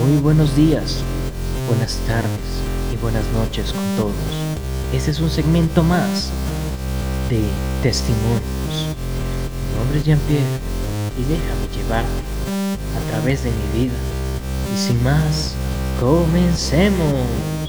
Muy buenos días, buenas tardes y buenas noches con todos. Este es un segmento más de testimonios. Mi nombre es Jean-Pierre y déjame llevarte a través de mi vida. Y sin más, comencemos.